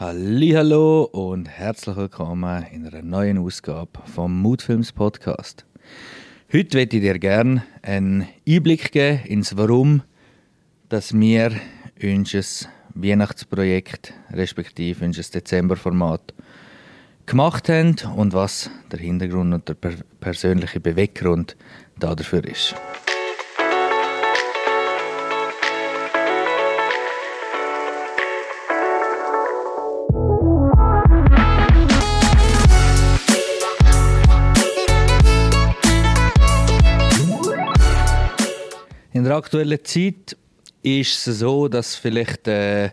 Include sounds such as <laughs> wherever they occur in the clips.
Hallo und herzlich willkommen in einer neuen Ausgabe vom Moodfilms Podcast. Heute möchte ich dir gerne einen Einblick geben ins Warum, dass wir unser Weihnachtsprojekt respektive unser Dezemberformat gemacht haben und was der Hintergrund und der persönliche Beweggrund dafür ist. Aktuellen Zeit ist es so, dass vielleicht äh,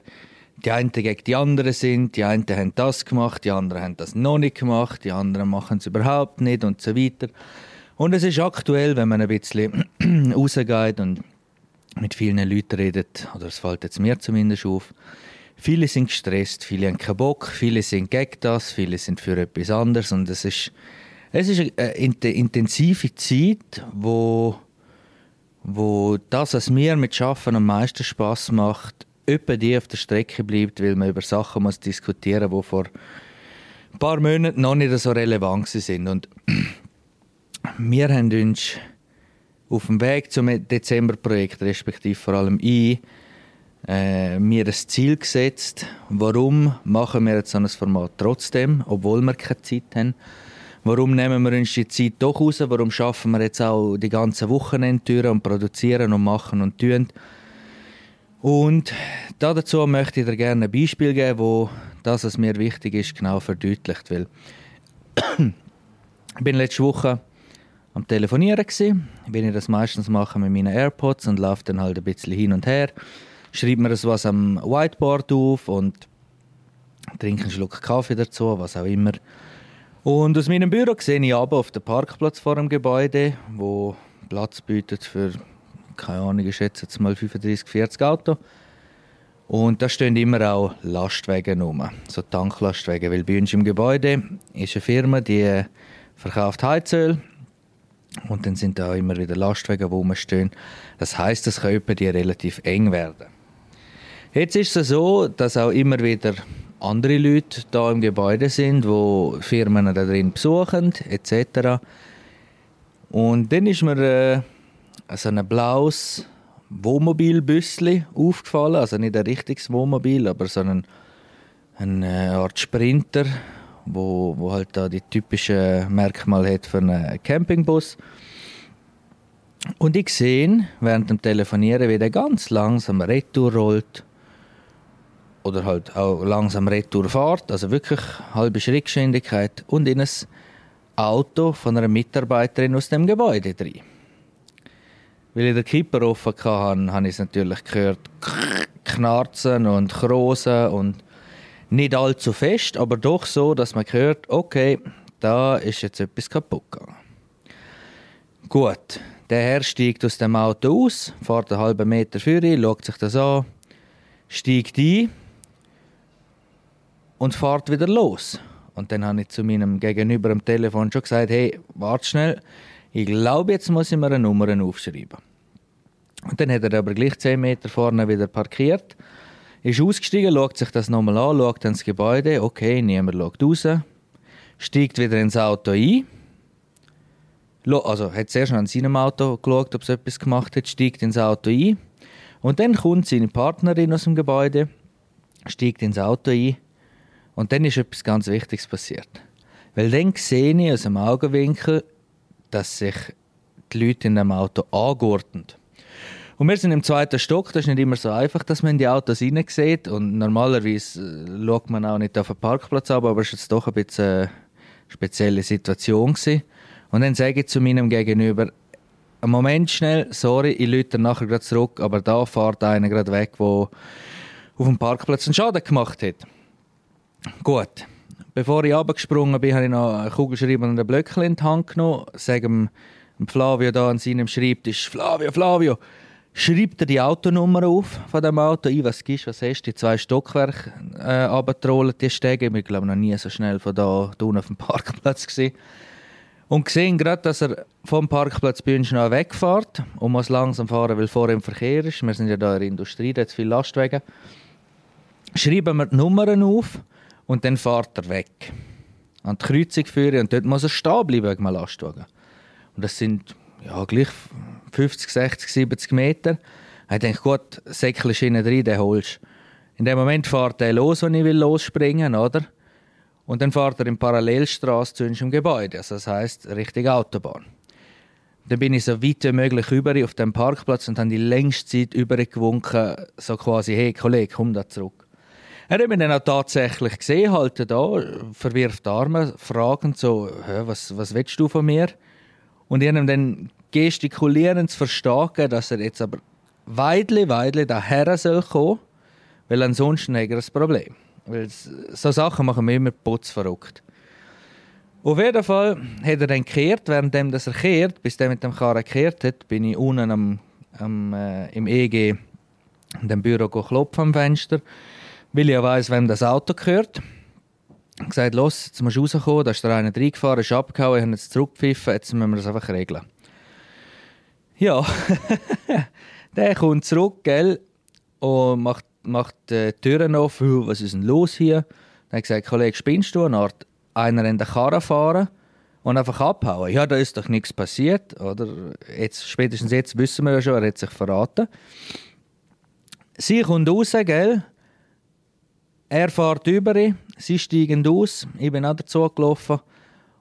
die einen gegen die anderen sind, die einen haben das gemacht, die anderen haben das noch nicht gemacht, die anderen machen es überhaupt nicht und so weiter. Und es ist aktuell, wenn man ein bisschen <clears throat> rausgeht und mit vielen Leuten redet, oder es fällt jetzt mir zumindest auf, viele sind gestresst, viele haben keinen Bock, viele sind gegen das, viele sind für etwas anderes und es ist, es ist eine intensive Zeit, wo wo das, was mir mit Schaffen am meisten Spaß macht, öppe die auf der Strecke bleibt, weil man über Sachen muss diskutieren, die vor ein paar Monaten noch nicht so relevant sind. Und <clears throat> wir haben uns auf dem Weg zum Dezemberprojekt, respektive vor allem ich, äh, mir ein Ziel gesetzt. Warum machen wir jetzt so ein Format trotzdem, obwohl wir keine Zeit haben? Warum nehmen wir uns die Zeit doch raus? Warum schaffen wir jetzt auch die ganzen Wochenendtüren und produzieren und machen und tun? Und dazu möchte ich dir gerne ein Beispiel geben, wo das, was mir wichtig ist, genau verdeutlicht. Weil ich bin letzte Woche am Telefonieren wie ich das meistens mache mit meinen AirPods und laufe dann halt ein bisschen hin und her, schreibe mir was am Whiteboard auf und trinke einen Schluck Kaffee dazu, was auch immer. Und aus meinem Büro sehe ich aber auf den Parkplatz vor dem Gebäude, wo Platz bietet für, keine Ahnung, ich schätze jetzt mal 35, 40 Autos. Und da stehen immer auch Lastwagen rum, so Tanklastwagen, weil bei uns im Gebäude ist eine Firma, die verkauft Heizöl und dann sind da immer wieder Lastwagen, die rumstehen. Das heißt, es können die relativ eng werden. Jetzt ist es so, dass auch immer wieder andere Leute da im Gebäude sind, wo Firmen da drin besuchen etc. Und dann ist mir äh, so ein blaues Wohnmobilbüssli aufgefallen, also nicht ein richtiges Wohnmobil, aber so ein, eine Art Sprinter, wo, wo halt da die typischen Merkmale hat für einen Campingbus. Und ich sehe während dem Telefonieren, wie der ganz langsam retour rollt oder halt auch langsam Retour fährt, also wirklich halbe Schrittgeschwindigkeit und in ein Auto von einer Mitarbeiterin aus dem Gebäude drin. Weil ich den Kipper offen hatte, habe ich es natürlich gehört knarzen und krosen und nicht allzu fest, aber doch so, dass man hört, okay, da ist jetzt etwas kaputt gegangen. Gut, der Herr steigt aus dem Auto aus, fährt einen halben Meter vor schaut sich das an, steigt ein und fährt wieder los. Und dann habe ich zu meinem Gegenüber am Telefon schon gesagt, hey, warte schnell, ich glaube, jetzt muss ich mir eine Nummer aufschreiben. Und dann hat er aber gleich 10 Meter vorne wieder parkiert, ist ausgestiegen, schaut sich das nochmal an, schaut ins Gebäude, okay, niemand schaut raus, steigt wieder ins Auto ein, also hat zuerst an seinem Auto geschaut, ob es etwas gemacht hat, steigt ins Auto ein. Und dann kommt seine Partnerin aus dem Gebäude, steigt ins Auto ein und dann ist etwas ganz Wichtiges passiert. Weil dann sehe ich aus dem Augenwinkel, dass sich die Leute in dem Auto angurten. Und wir sind im zweiten Stock, das ist nicht immer so einfach, dass man in die Autos hineinsieht. Und normalerweise äh, schaut man auch nicht auf den Parkplatz ab, aber es war jetzt doch ein bisschen eine spezielle Situation. Und dann sage ich zu meinem Gegenüber, einen Moment schnell, sorry, ich lüte nachher gerade zurück, aber da fährt einer gerade weg, der auf dem Parkplatz einen Schaden gemacht hat. Gut. Bevor ich abgesprungen bin, habe ich noch einen Kugelschreiber und ein Blöckchen in die Hand genommen. Sage dem Flavio da an seinem Schreibtisch, Flavio, Flavio, schreibt er die Autonummer auf von dem Auto ein, was gibst, was hast du, die zwei Stockwerke äh, runterrollen, die Stege. Ich glaube noch nie so schnell von da, da auf dem <laughs> Parkplatz gesehen. Und gesehen gerade, dass er vom Parkplatz uns noch wegfährt und muss langsam fahren, weil vor ihm Verkehr ist. Wir sind ja da in der Industrie, da hat viele Lastwagen. Schreiben wir die Nummern auf und dann fährt er weg. An die Kreuzung führen und dort muss er stehen bleiben wegen Lastwagen. Und das sind ja, gleich 50, 60, 70 Meter. Ich denke, gut, Säckchen hinten rein, den holst In dem Moment fährt er los, wenn ich will losspringen oder? Und dann fährt er in Parallelstraße zu unserem Gebäude, also das heißt Richtung Autobahn. Dann bin ich so weit wie möglich über auf dem Parkplatz und habe die längste Zeit übergewunken, so quasi, hey Kollege, komm da zurück. Er hat mich dann auch tatsächlich gesehen, halt da, verwirft Arme, fragend so, was, was willst du von mir? Und ich habe ihm dann gestikulierend zu verstehen, dass er jetzt aber weidli, weidli daher soll kommen, weil ansonsten hat er ein Problem. Weil so Sachen machen mich immer putzverrückt. Auf jeden Fall hat er dann gekehrt, während er kehrt, bis er mit dem Karren gekehrt hat, bin ich unten am, am, äh, im EG in dem Büro klopfen am Fenster, weil ich ja weiss, wem das Auto gehört. Ich habe gesagt, los, jetzt musst du rauskommen, da ist der eine reingefahren, ist abgehauen, ich habe jetzt zurückgepfiffen, jetzt müssen wir das einfach regeln. Ja, <laughs> der kommt zurück, gell, und macht, macht die Türen auf, was ist denn los hier? Dann habe ich gesagt, Kollege, spinnst du? Eine Art einer in der Karre fahren und einfach abhauen. Ja, da ist doch nichts passiert, oder? Jetzt, spätestens jetzt wissen wir ja schon, er hat sich verraten. Sie kommt raus, gell? Er fährt über, sie steigen aus, ich bin auch dazu gelaufen.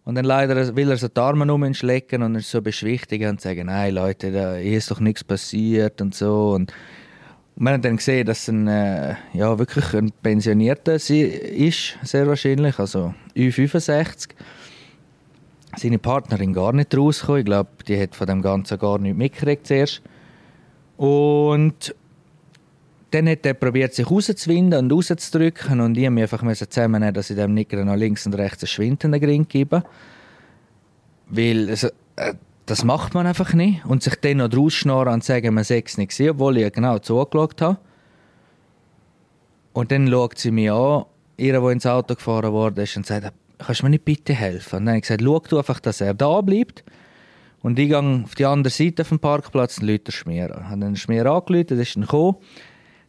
Und dann leider will er so die Arme umschlecken und ist so beschwichtigen und sagen, nein Leute, da ist doch nichts passiert und so. Und wir haben dann gesehen, dass ein, äh, ja, wirklich ein Pensionierter ist, sehr wahrscheinlich, also Ü65. Seine Partnerin gar nicht rausgekommen. Ich glaube, die hat von dem Ganzen gar nichts mitgekriegt zuerst. Und dann hat er probiert, sich rauszuwinden und rauszudrücken. Und ich musste einfach zusammennehmen, dass ich dem nicht noch links und rechts einen schwindenden Grin gebe. Weil also, äh, das macht man einfach nicht. Und sich dann noch rausschnorren und sagen, man sei es nicht gesehen, obwohl ich ja genau zugeschaut habe. Und dann schaut sie mich an, ihr, die ins Auto gefahren worden ist, und sagt, kannst du mir nicht bitte helfen? Und dann habe ich gesagt, schau einfach, dass er da bleibt. Und ich gehe auf die andere Seite vom Parkplatz und Leute Schmier an. Ich habe den Schmier angerufen, der ist dann gekommen.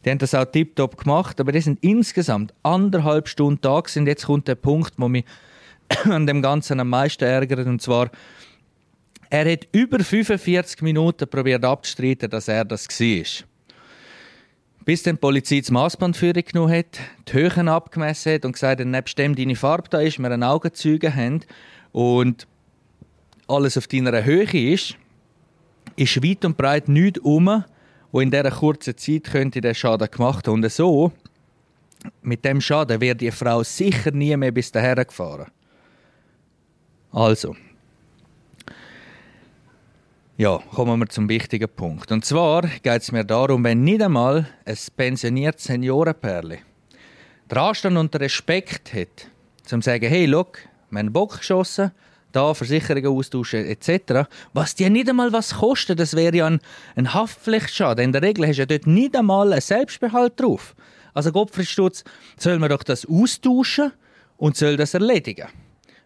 Die haben das auch tiptop gemacht, aber die sind insgesamt anderthalb Stunden da gewesen. Jetzt kommt der Punkt, wo mich <coughs> an dem Ganzen am meisten ärgert, und zwar, er hat über 45 Minuten probiert abzustreiten, dass er das war. Bis dann die Polizei das Massband genommen hat, die Höhen abgemessen hat und gesagt hat, nebst dem deine Farbe da ist, wir einen Augenzeuge haben und alles auf deiner Höhe ist, ist weit und breit nichts um, wo in dieser kurzen Zeit könnte der Schaden gemacht haben. Und so, mit dem Schaden wäre die Frau sicher nie mehr bis daher gefahren. Also, ja, kommen wir zum wichtigen Punkt. Und zwar geht es mir darum, wenn nicht einmal ein pensioniertes Seniorenpärli den Anstand und den Respekt hat, zum zu sagen, hey, look, wir haben Bock geschossen, da Versicherungen austauschen etc., was dir nicht einmal was kostet, das wäre ja ein, ein Haftpflichtschaden. In der Regel hast du ja dort nicht einmal einen Selbstbehalt drauf. Also Gottfried Stutz, soll man doch das austauschen und soll das erledigen.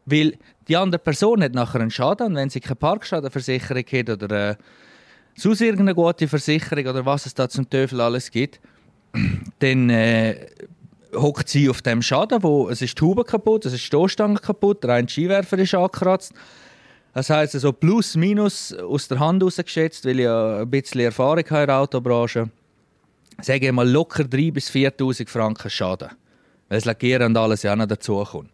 Weil die andere Person hat nachher einen Schaden und wenn sie keine Parkschadenversicherung hat oder äh, sonst irgendeine gute Versicherung oder was es da zum Teufel alles gibt, <clears throat> dann äh, hockt sie auf dem Schaden, wo es ist die Haube kaputt, es ist die Stoßstange kaputt, der eine Skiwerfer ist angekratzt. Das heisst, also plus, minus aus der Hand rausgeschätzt, weil ich ja ein bisschen Erfahrung habe in der Autobranche, sage ich mal locker 3.000 bis 4'000 Franken Schaden. Weil das Lackieren und alles ja noch dazukommt.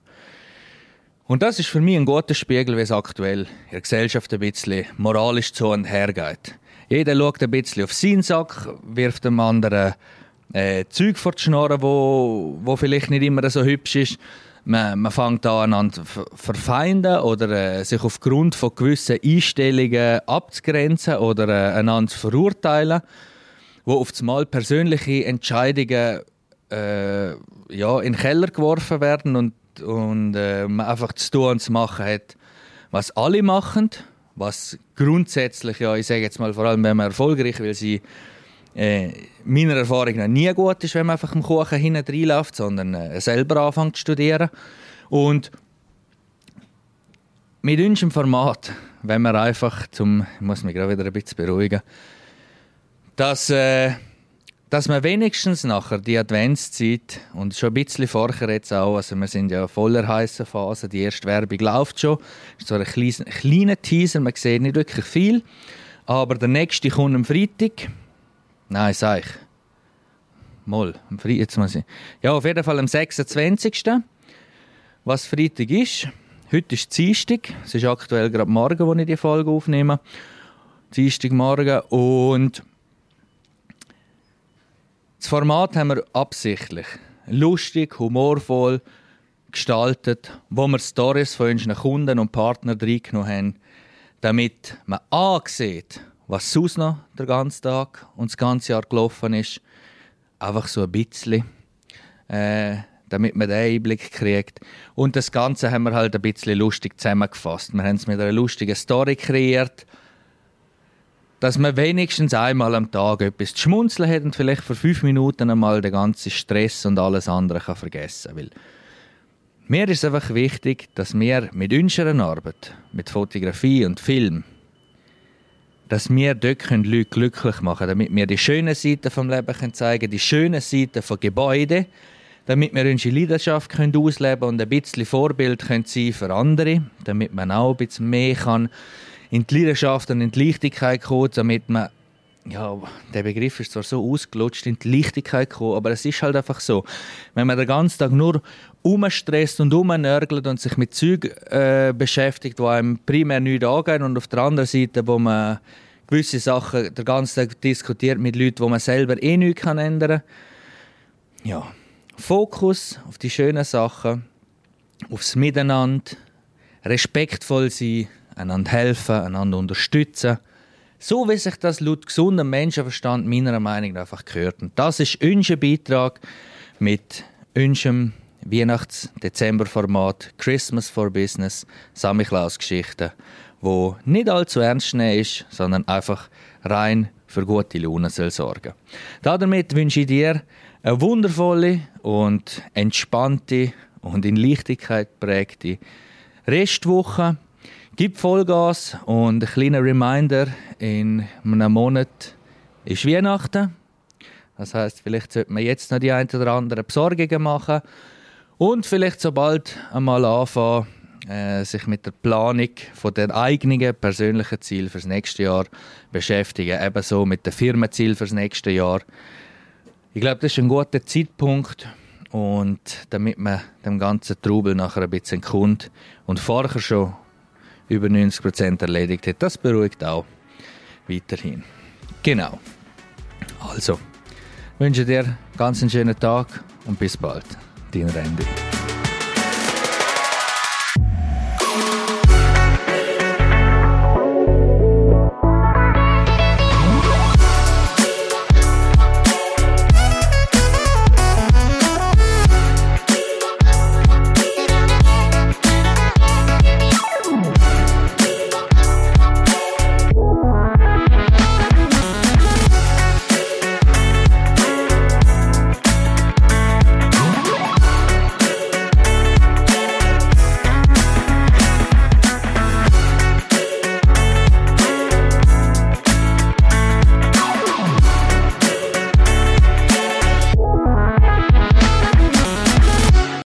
Und das ist für mich ein guter Spiegel, wie es aktuell in der Gesellschaft ein bisschen moralisch zu und her geht. Jeder schaut ein bisschen auf seinen Sack, wirft dem anderen äh, Zeug vor die Schnorren, wo, wo vielleicht nicht immer so hübsch ist. Man, man fängt an, einander verfeinden oder äh, sich aufgrund von gewissen Einstellungen abzugrenzen oder äh, einander zu verurteilen, wo auf einmal persönliche Entscheidungen äh, ja, in den Keller geworfen werden und, und äh, man einfach zu tun und zu machen hat, was alle machen, was grundsätzlich, ja, ich sage jetzt mal vor allem, wenn man erfolgreich will sein, äh, meiner Erfahrung nach nie gut ist, wenn man einfach im Kuchen hinten reinläuft, sondern äh, selber anfängt zu studieren. Und mit unserem Format, wenn man einfach zum, ich muss mich gerade wieder ein bisschen beruhigen, dass äh, dass man wenigstens nachher die Adventszeit und schon ein bisschen vorher jetzt auch, also wir sind ja voller heißer Phase, die erste Werbung läuft schon, ist so ein kleiner, kleiner Teaser, man sieht nicht wirklich viel, aber der nächste kommt am Freitag. Nein, sag ich. Moll, am Freitag, jetzt muss ich. Ja, auf jeden Fall am 26. Was Freitag ist. Heute ist Dienstag. Es ist aktuell gerade morgen, wo ich die Folge aufnehme. Dienstagmorgen. Und das Format haben wir absichtlich lustig, humorvoll gestaltet, wo wir Stories von unseren Kunden und Partnern reingenommen haben, damit man A sieht, was sonst noch den ganzen Tag und das ganze Jahr gelaufen ist. Einfach so ein bisschen. Äh, damit man den Einblick kriegt. Und das Ganze haben wir halt ein bisschen lustig zusammengefasst. Wir haben es mit einer lustigen Story kreiert dass man wenigstens einmal am Tag etwas zu schmunzeln hat und vielleicht für fünf Minuten einmal den ganzen Stress und alles andere kann vergessen kann. mir ist einfach wichtig, dass wir mit unserer Arbeit, mit Fotografie und Film, dass wir dort Leute glücklich machen können, damit wir die schönen Seiten vom Leben zeigen können, die schönen Seiten von Gebäuden, damit wir unsere Leidenschaft können ausleben und ein bisschen Vorbild können sein für andere, damit man auch ein bisschen mehr kann in die Leidenschaft und in die Leichtigkeit kommen, damit man ja, der Begriff ist zwar so ausgelutscht, in die Leichtigkeit kommen, aber es ist halt einfach so. Wenn man den ganzen Tag nur umstresst und umnörgelt und sich mit Zeug äh, beschäftigt, die einem primär nichts angehen und auf der anderen Seite, wo man gewisse Sachen den ganzen Tag diskutiert mit Leuten, wo man selber eh nichts kann ändern kann. Ja, Fokus auf die schönen Sachen, aufs Miteinander, respektvoll sein, einander helfen, einander unterstützen. So wie sich das laut gesundem Menschenverstand meiner Meinung nach einfach gehört. Und das ist unser Beitrag mit unserem Weihnachts-Dezember-Format Christmas for Business, Samichlaus-Geschichte, wo nicht allzu ernst nehmen ist, sondern einfach rein für gute Laune soll sorgen. Damit wünsche ich dir eine wundervolle und entspannte und in Leichtigkeit prägte Restwoche Gib Vollgas und ein kleiner Reminder, in einem Monat ist Weihnachten. Das heißt, vielleicht sollte man jetzt noch die ein oder anderen Besorgungen machen und vielleicht sobald einmal anfangen, äh, sich mit der Planung von den eigenen persönlichen Zielen fürs nächste Jahr beschäftigen. Ebenso mit den Firmenzielen fürs nächste Jahr. Ich glaube, das ist ein guter Zeitpunkt und damit man dem ganzen Trubel nachher ein bisschen kommt und vorher schon über 90 Prozent erledigt hat. Das beruhigt auch weiterhin. Genau. Also, wünsche dir ganz einen schönen Tag und bis bald. Dein Randy.